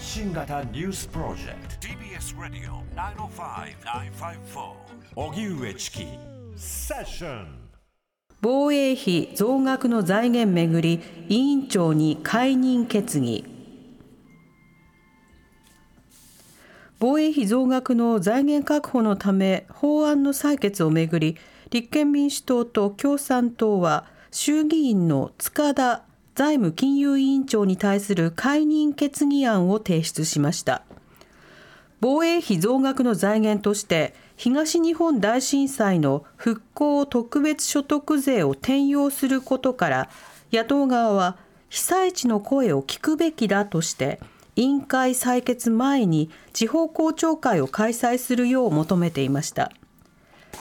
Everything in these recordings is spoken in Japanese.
発信型ニュースプロジェクト。TBS ラディオ905-954おぎゅうえちきセッション防衛費増額の財源めぐり委員長に解任決議。防衛費増額の財源確保のため法案の採決をめぐり立憲民主党と共産党は衆議院の塚田財務金融委員長に対する解任決議案を提出しました。防衛費増額の財源として東日本大震災の復興特別所得税を転用することから野党側は被災地の声を聞くべきだとして委員会採決前に地方公聴会を開催するよう求めていました。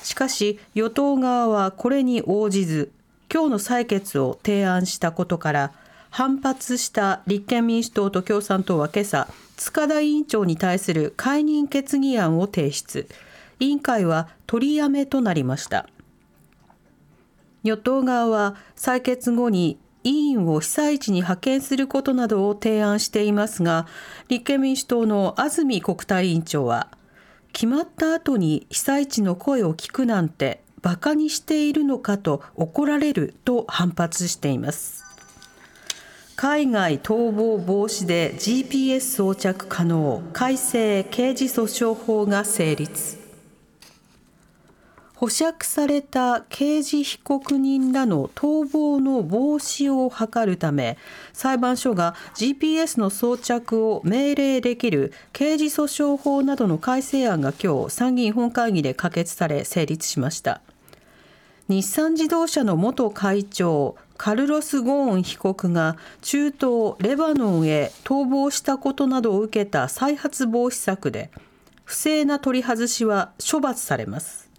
しかし与党側はこれに応じず今日の採決を提案したことから反発した立憲民主党と共産党は今朝塚田委員長に対する解任決議案を提出。委員会は取りやめとなりました。与党側は採決後に委員を被災地に派遣することなどを提案していますが立憲民主党の安住国対委員長は決まった後に被災地の声を聞くなんて馬鹿にしているのかと怒られると反発しています。海外逃亡防止で GPS 装着可能改正刑事訴訟法が成立。保釈された刑事被告人らの逃亡の防止を図るため裁判所が GPS の装着を命令できる刑事訴訟法などの改正案が今日参議院本会議で可決され成立しました。日産自動車の元会長カルロス・ゴーン被告が中東レバノンへ逃亡したことなどを受けた再発防止策で不正な取り外しは処罰されます。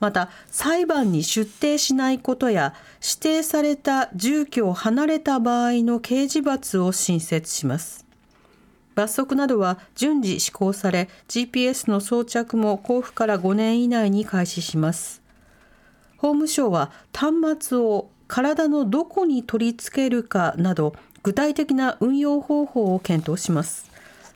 また裁判に出廷しないことや指定された住居を離れた場合の刑事罰を新設します。罰則などは順次施行され GPS の装着も交付から5年以内に開始します。法務省は端末を体のどこに取り付けるかなど具体的な運用方法を検討します。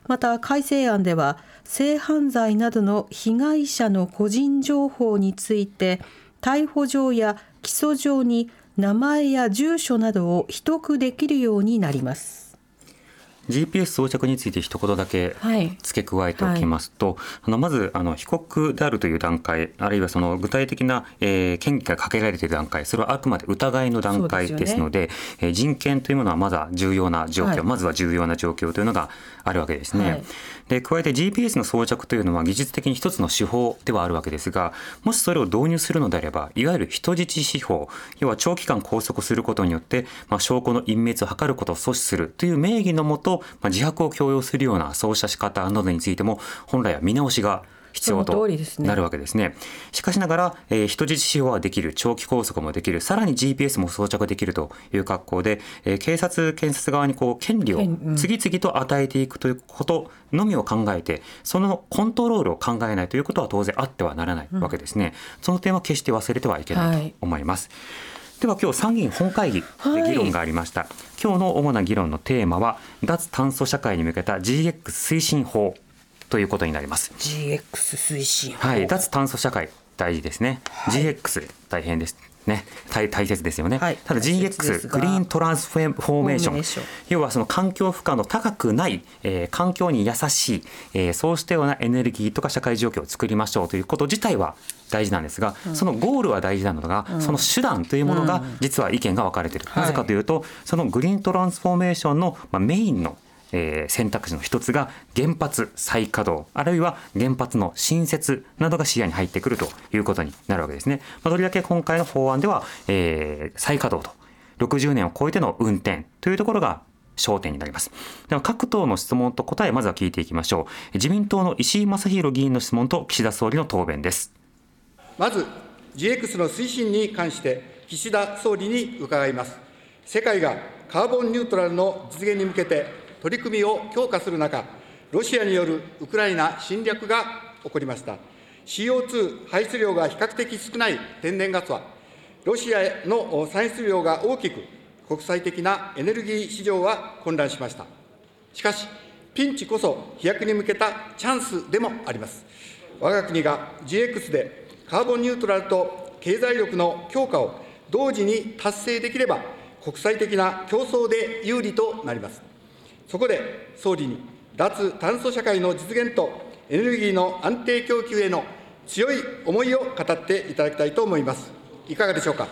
また改正案では性犯罪などの被害者の個人情報について逮捕状や起訴状に名前や住所などを秘匿できるようになります。GPS 装着について一言だけ付け加えておきますと、はい。はい、あのまずあの被告であるという段階あるいはその具体的な、えー、権利がかけられている段階それはあくまで疑いの段階ですのでで、ね、えー、人権というものはまだ重要な状況、はい、まずは重要な状況というのがあるわけですね。で加えて GPS の装着というのは技術的に一つの手法ではあるわけですがもしそれを導入するのであればいわゆる人質司法要は長期間拘束することによって、まあ、証拠の隠滅を図ることを阻止するという名義のもと、まあ、自白を強要するようなそうした仕方などについても本来は見直しが必要となるわけですね。しかしながら、えー、人質使用はできる、長期拘束もできる、さらに GPS も装着できるという格好で、えー、警察、検察側にこう権利を次々と与えていくということのみを考えて、そのコントロールを考えないということは当然あってはならないわけですね。うん、その点は決して忘れてはいけないと思います。はいでは今日参議院本会議で議論がありました、はい、今日の主な議論のテーマは脱炭素社会に向けた GX 推進法ということになります。GX 推進はい脱炭素社会大事ですね、はい、GX 大変ですね、大大切ですよね、はい、ただ GX グリーントランスフォーメーション。要はその環境負荷の高くない、えー、環境に優しい、えー、そうしたようなエネルギーとか社会状況を作りましょうということ自体は大事なんですが、そのゴールは大事なのが、その手段というものが実は意見が分かれている、なぜかというとそのグリーントランスフォーメーションのメインのえー、選択肢の一つが原発再稼働あるいは原発の新設などが視野に入ってくるということになるわけですね。まあ、とりわけ今回の法案では、えー、再稼働と60年を超えての運転というところが焦点になります。では各党の質問と答えまずは聞いていきましょう。自民党の石井正弘議員の質問と岸田総理の答弁です。まず GX の推進に関して岸田総理に伺います。世界がカーボンニュートラルの実現に向けて取り組みを強化する中、ロシアによるウクライナ侵略が起こりました。CO2 排出量が比較的少ない天然ガスは、ロシアの産出量が大きく、国際的なエネルギー市場は混乱しました。しかし、ピンチこそ飛躍に向けたチャンスでもあります。我が国が GX でカーボンニュートラルと経済力の強化を同時に達成できれば、国際的な競争で有利となります。そこで総理に脱炭素社会の実現とエネルギーの安定供給への強い思いを語っていただきたいと思います。いかがでしょうか？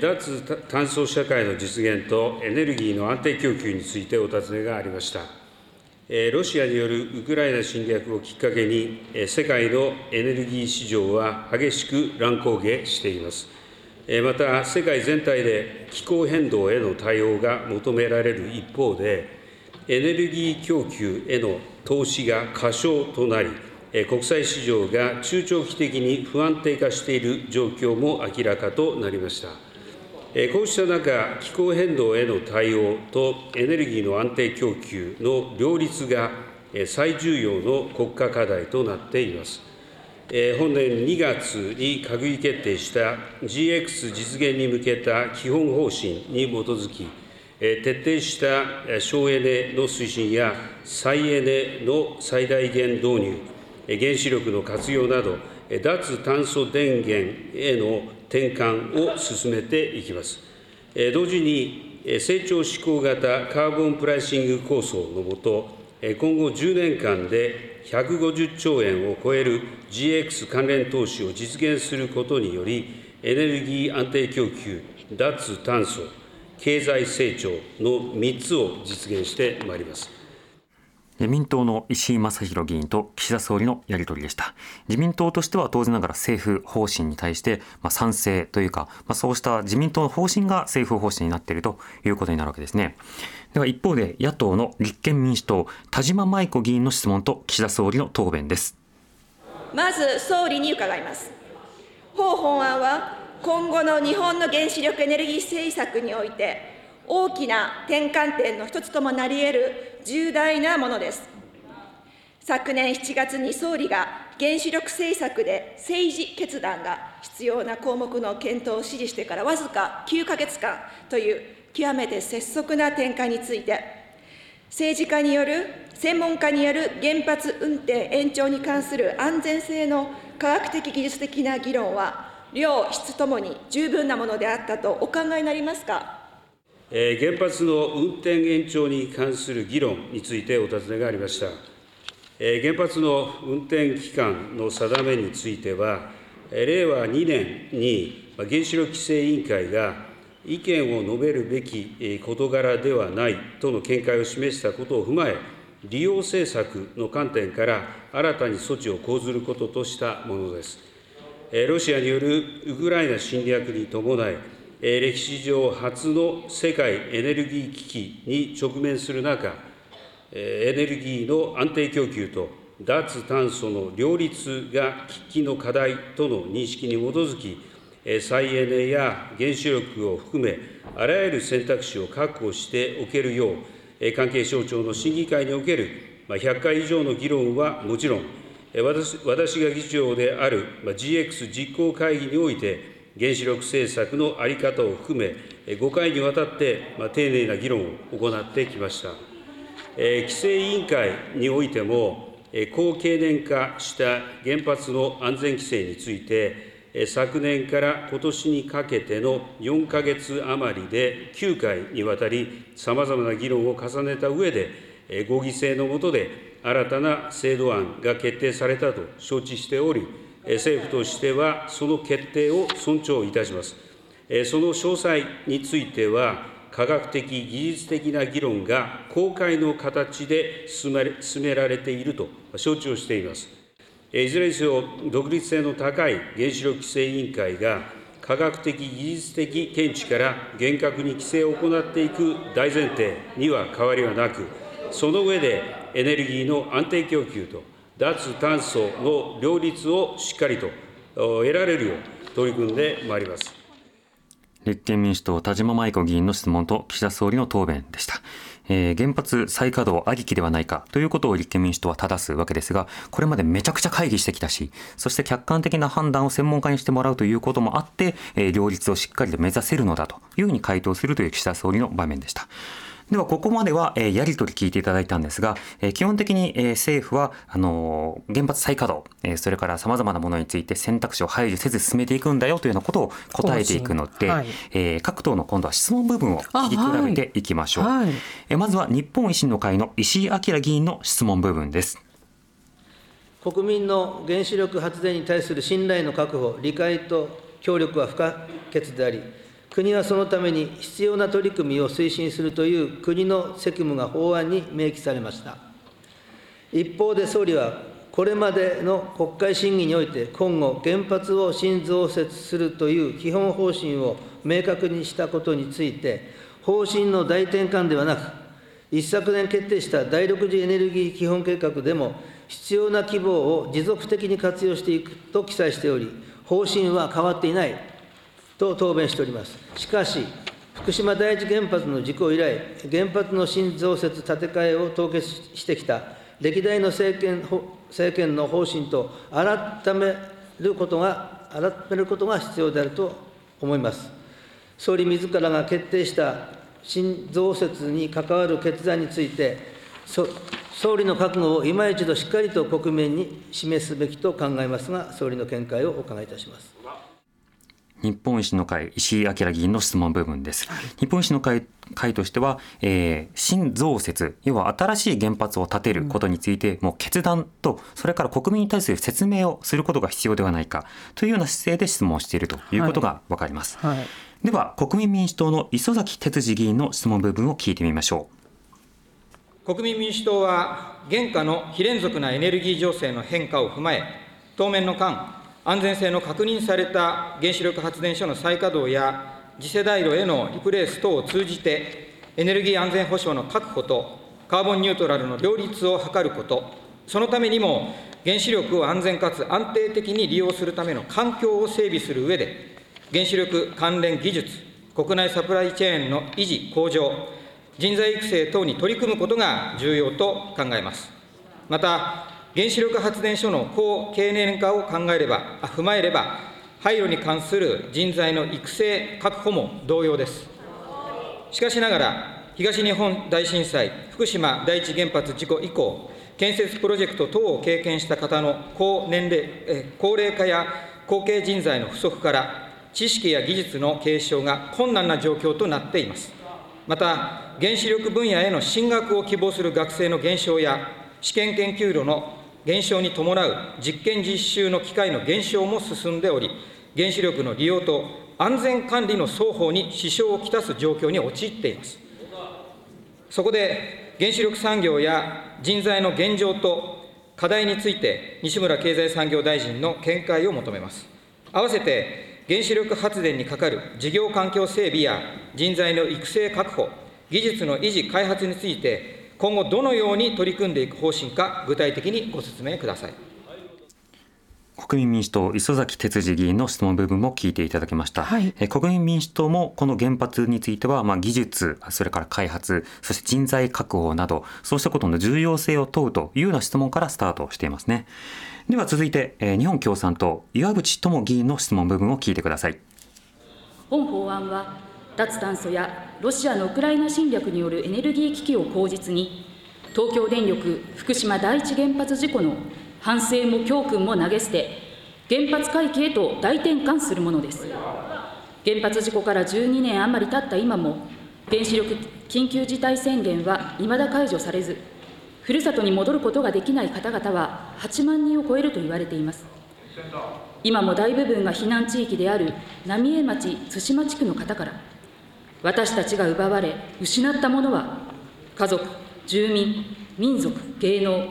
脱炭素社会の実現とエネルギーの安定供給についてお尋ねがありました。ロシアによるウクライナ侵略をきっかけに、世界のエネルギー市場は激しく乱高下しています。また、世界全体で気候変動への対応が求められる一方で、エネルギー供給への投資が過小となり、国際市場が中長期的に不安定化している状況も明らかとなりました。こうした中、気候変動への対応とエネルギーの安定供給の両立が最重要の国家課題となっています。本年2月に閣議決定した GX 実現に向けた基本方針に基づき、徹底した省エネの推進や再エネの最大限導入、原子力の活用など、脱炭素電源への転換を進めていきます。同時に、成長志向型カーボンプライシング構想のもと、今後10年間で150兆円を超える GX 関連投資を実現することにより、エネルギー安定供給、脱炭素、経済成長の3つを実現してまいります。自民党の石井正弘議員と岸田総理のやり取りでした。自民党としては当然ながら政府方針に対して、ま、賛成というか、まあ、そうした自民党の方針が政府方針になっているということになるわけですね。では一方で野党の立憲民主党田島舞子議員の質問と岸田総理の答弁です。まず総理に伺います。法本案は今後の日本の原子力エネルギー政策において大きな転換点の一つともなり得る重大なものです。昨年7月に総理が原子力政策で政治決断が必要な項目の検討を指示してからわずか9か月間という極めて拙速な転換について、政治家による、専門家による原発運転延長に関する安全性の科学的技術的な議論は、量、質ともに十分なものであったとお考えになりますか？原発の運転延長に関する議論についてお尋ねがありました。原発の運転期間の定めについては、令和2年に原子力規制委員会が意見を述べるべき事柄ではないとの見解を示したことを踏まえ、利用政策の観点から新たに措置を講ずることとしたものです。ロシアによるウクライナ侵略に伴い、歴史上初の世界エネルギー危機に直面する中、エネルギーの安定供給と脱炭素の両立が喫緊の課題との認識に基づき、再エネや原子力を含め、あらゆる選択肢を確保しておけるよう、関係省庁の審議会における100回以上の議論はもちろん、私私が議長である GX 実行会議において、原子力政策の在り方を含め、5回にわたって丁寧な議論を行ってきました。規制委員会においても、高経年化した原発の安全規制について、昨年からことしにかけての4か月余りで9回にわたり、さまざまな議論を重ねたうえで、合議制の下で新たな制度案が決定されたと承知しており、政府としてはその決定を尊重いたします。その詳細については、科学的、技術的な議論が公開の形で進められていると承知をしています。いずれにせよ、独立性の高い原子力規制委員会が、科学的、技術的見地から厳格に規制を行っていく大前提には変わりはなく、その上でエネルギーの安定供給と脱炭素の両立をしっかりと得られるよう取り組んでまいります。立憲民主党田島舞子議員の質問と岸田総理の答弁でした。えー、原発再稼働ありきではないかということを立憲民主党は正すわけですが、これまでめちゃくちゃ会議してきたし、そして客観的な判断を専門家にしてもらうということもあって、えー、両立をしっかりと目指せるのだというふうに回答するという岸田総理の場面でした。ではここまでは、えー、やり取り聞いていただいたんですが、えー、基本的に、えー、政府はあのー、原発再稼働、えー、それからさまざまなものについて選択肢を排除せず進めていくんだよというようなことを答えていくので、はい、えー、各党の今度は質問部分を聞き比べていきましょう、はい。はい、えー、まずは日本維新の会の石井明議員の質問部分です。国民の原子力発電に対する信頼の確保理解と協力は不可欠であり国はそのために必要な取り組みを推進するという国の責務が法案に明記されました。一方で総理は、これまでの国会審議において、今後、原発を新増設するという基本方針を明確にしたことについて、方針の大転換ではなく、一昨年決定した第6次エネルギー基本計画でも、必要な規模を持続的に活用していくと記載しており、方針は変わっていないと答弁しております。しかし、福島第一原発の事故以来、原発の新増設建て替えを凍結してきた歴代の政権政権の方針と改めることが、改めることが必要であると思います。総理自らが決定した新増設に関わる決断について、総理の覚悟を今一度しっかりと国民に示すべきと考えますが、総理の見解をお伺いいたします。日本維新の会、石井明議員の質問部分です。日本維新の会会としては、えー、新増設、要は新しい原発を建てることについて、もう決断と、それから国民に対する説明をすることが必要ではないかというような姿勢で質問をしているということが分かります。はいはい、では、国民民主党の磯崎哲司議員の質問部分を聞いてみましょう。国民民主党は、現下の非連続なエネルギー情勢の変化を踏まえ、当面の間、安全性の確認された原子力発電所の再稼働や、次世代炉へのリプレース等を通じて、エネルギー安全保障の確保と、カーボンニュートラルの両立を図ること、そのためにも、原子力を安全かつ安定的に利用するための環境を整備する上で、原子力関連技術、国内サプライチェーンの維持・向上、人材育成等に取り組むことが重要と考えます。また、原子力発電所の高経年化を考えれば、踏まえれば、廃炉に関する人材の育成確保も同様です。しかしながら、東日本大震災、福島第一原発事故以降、建設プロジェクト等を経験した方の高年齢、え高齢化や後継人材の不足から、知識や技術の継承が困難な状況となっています。また、原子力分野への進学を希望する学生の減少や、試験研究路の減少に伴う実験実習の機会の減少も進んでおり、原子力の利用と安全管理の双方に支障をきたす状況に陥っています。そこで、原子力産業や人材の現状と課題について、西村経済産業大臣の見解を求めます。併せて、原子力発電にかかる事業環境整備や人材の育成確保、技術の維持・開発について、今後どのように取り組んでいく方針か、具体的にご説明ください。国民民主党磯崎哲司議員の質問部分も聞いていただきました、はい、え国民民主党もこの原発については、まあ、技術それから開発そして人材確保などそうしたことの重要性を問うというような質問からスタートしていますね。では続いて、え日本共産党岩渕智議員の質問部分を聞いてください。本法案は脱炭素やロシアのウクライナ侵略によるエネルギー危機を口実に、東京電力福島第一原発事故の反省も教訓も投げ捨て、原発回帰へと大転換するものです。原発事故から12年余り経った今も、原子力緊急事態宣言はいまだ解除されず、ふるさとに戻ることができない方々は8万人を超えると言われています。今も大部分が避難地域である浪江町対馬地区の方から、私たちが奪われ、失ったものは、家族、住民、民族、芸能、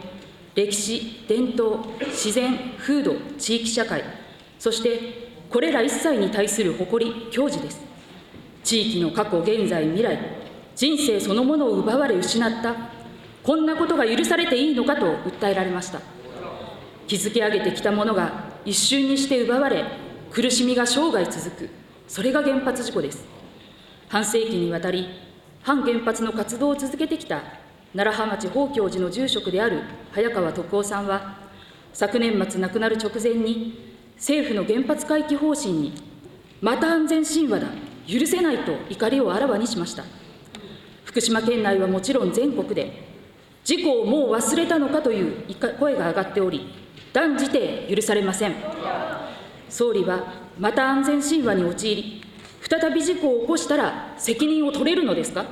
歴史、伝統、自然、風土、地域社会、そしてこれら一切に対する誇り、矜持です。地域の過去、現在、未来、人生そのものを奪われ失った、こんなことが許されていいのかと訴えられました。築き上げてきたものが一瞬にして奪われ、苦しみが生涯続く、それが原発事故です。半世紀にわたり、反原発の活動を続けてきた楢葉町宝教寺の住職である早川徳夫さんは、昨年末亡くなる直前に、政府の原発回帰方針に、また安全神話だ、許せないと怒りをあらわにしました。福島県内はもちろん全国で、事故をもう忘れたのかという声が上がっており、断じて許されません。総理はまた安全神話に陥り、再び事故を起こしたら責任を取れるのですか？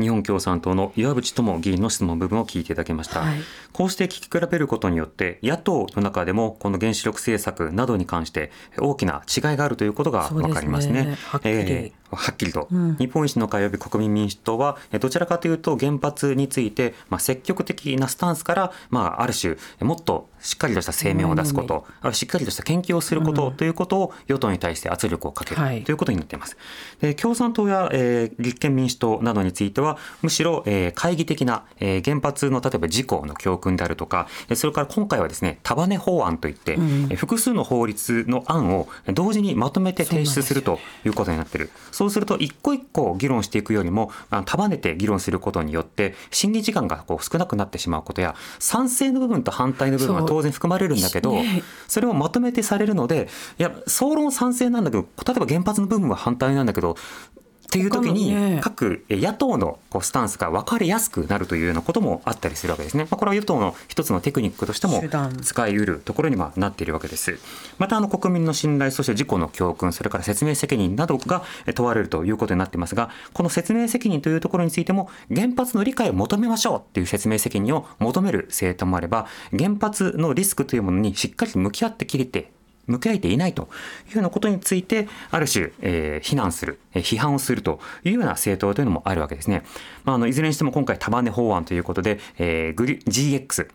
日本共産党の岩渕智議員の質問部分を聞いていただきました、はい、こうして聞き比べることによって野党の中でもこの原子力政策などに関して大きな違いがあるということが分かりますね。すねえーはっきりと、うん、日本維新の会及び国民民主党はどちらかというと原発について、まあ、積極的なスタンスから、まあ、ある種もっとしっかりとした声明を出すこと、うん、しっかりとした研究をすること、ということを与党に対して圧力をかける、はい、ということになっています。で共産党や、えー、立憲民主党などについてはむしろ、えー、懐疑的な、えー、原発の例えば事故の教訓であるとかそれから今回はですね束ね法案といって、うん、複数の法律の案を同時にまとめて提出するということになっている。そうすると一個一個議論していくよりも束ねて議論することによって審議時間がこう少なくなってしまうことや賛成の部分と反対の部分は当然含まれるんだけどそれをまとめてされるのでいや総論賛成なんだけど例えば原発の部分は反対なんだけどっていう時に各野党のこうスタンスが分かりやすくなるというようなこともあったりするわけですね。まあ、これは与党の一つのテクニックとしても使いうるところにはなっているわけです。またあの国民の信頼そして事故の教訓それから説明責任などが問われるということになっていますがこの説明責任というところについても原発の理解を求めましょうっていう説明責任を求める政党もあれば原発のリスクというものにしっかりと向き合ってきれて向き合えていないというようなことについて、ある種、えー、非難する、えー、批判をするというような政党というのもあるわけですね。まあ、あのいずれにしても今回、束ね法案ということで、えー、GX、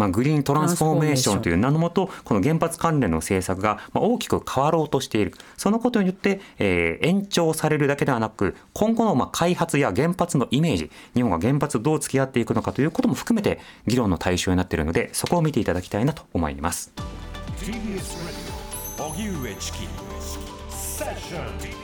まあ、グリーントランスフォーメーションという名のもと、この原発関連の政策が大きく変わろうとしている。そのことによって、えー、延長されるだけではなく、今後のまあ開発や原発のイメージ、日本が原発どう付き合っていくのかということも含めて議論の対象になっているので、そこを見ていただきたいなと思います。荻上チキセッション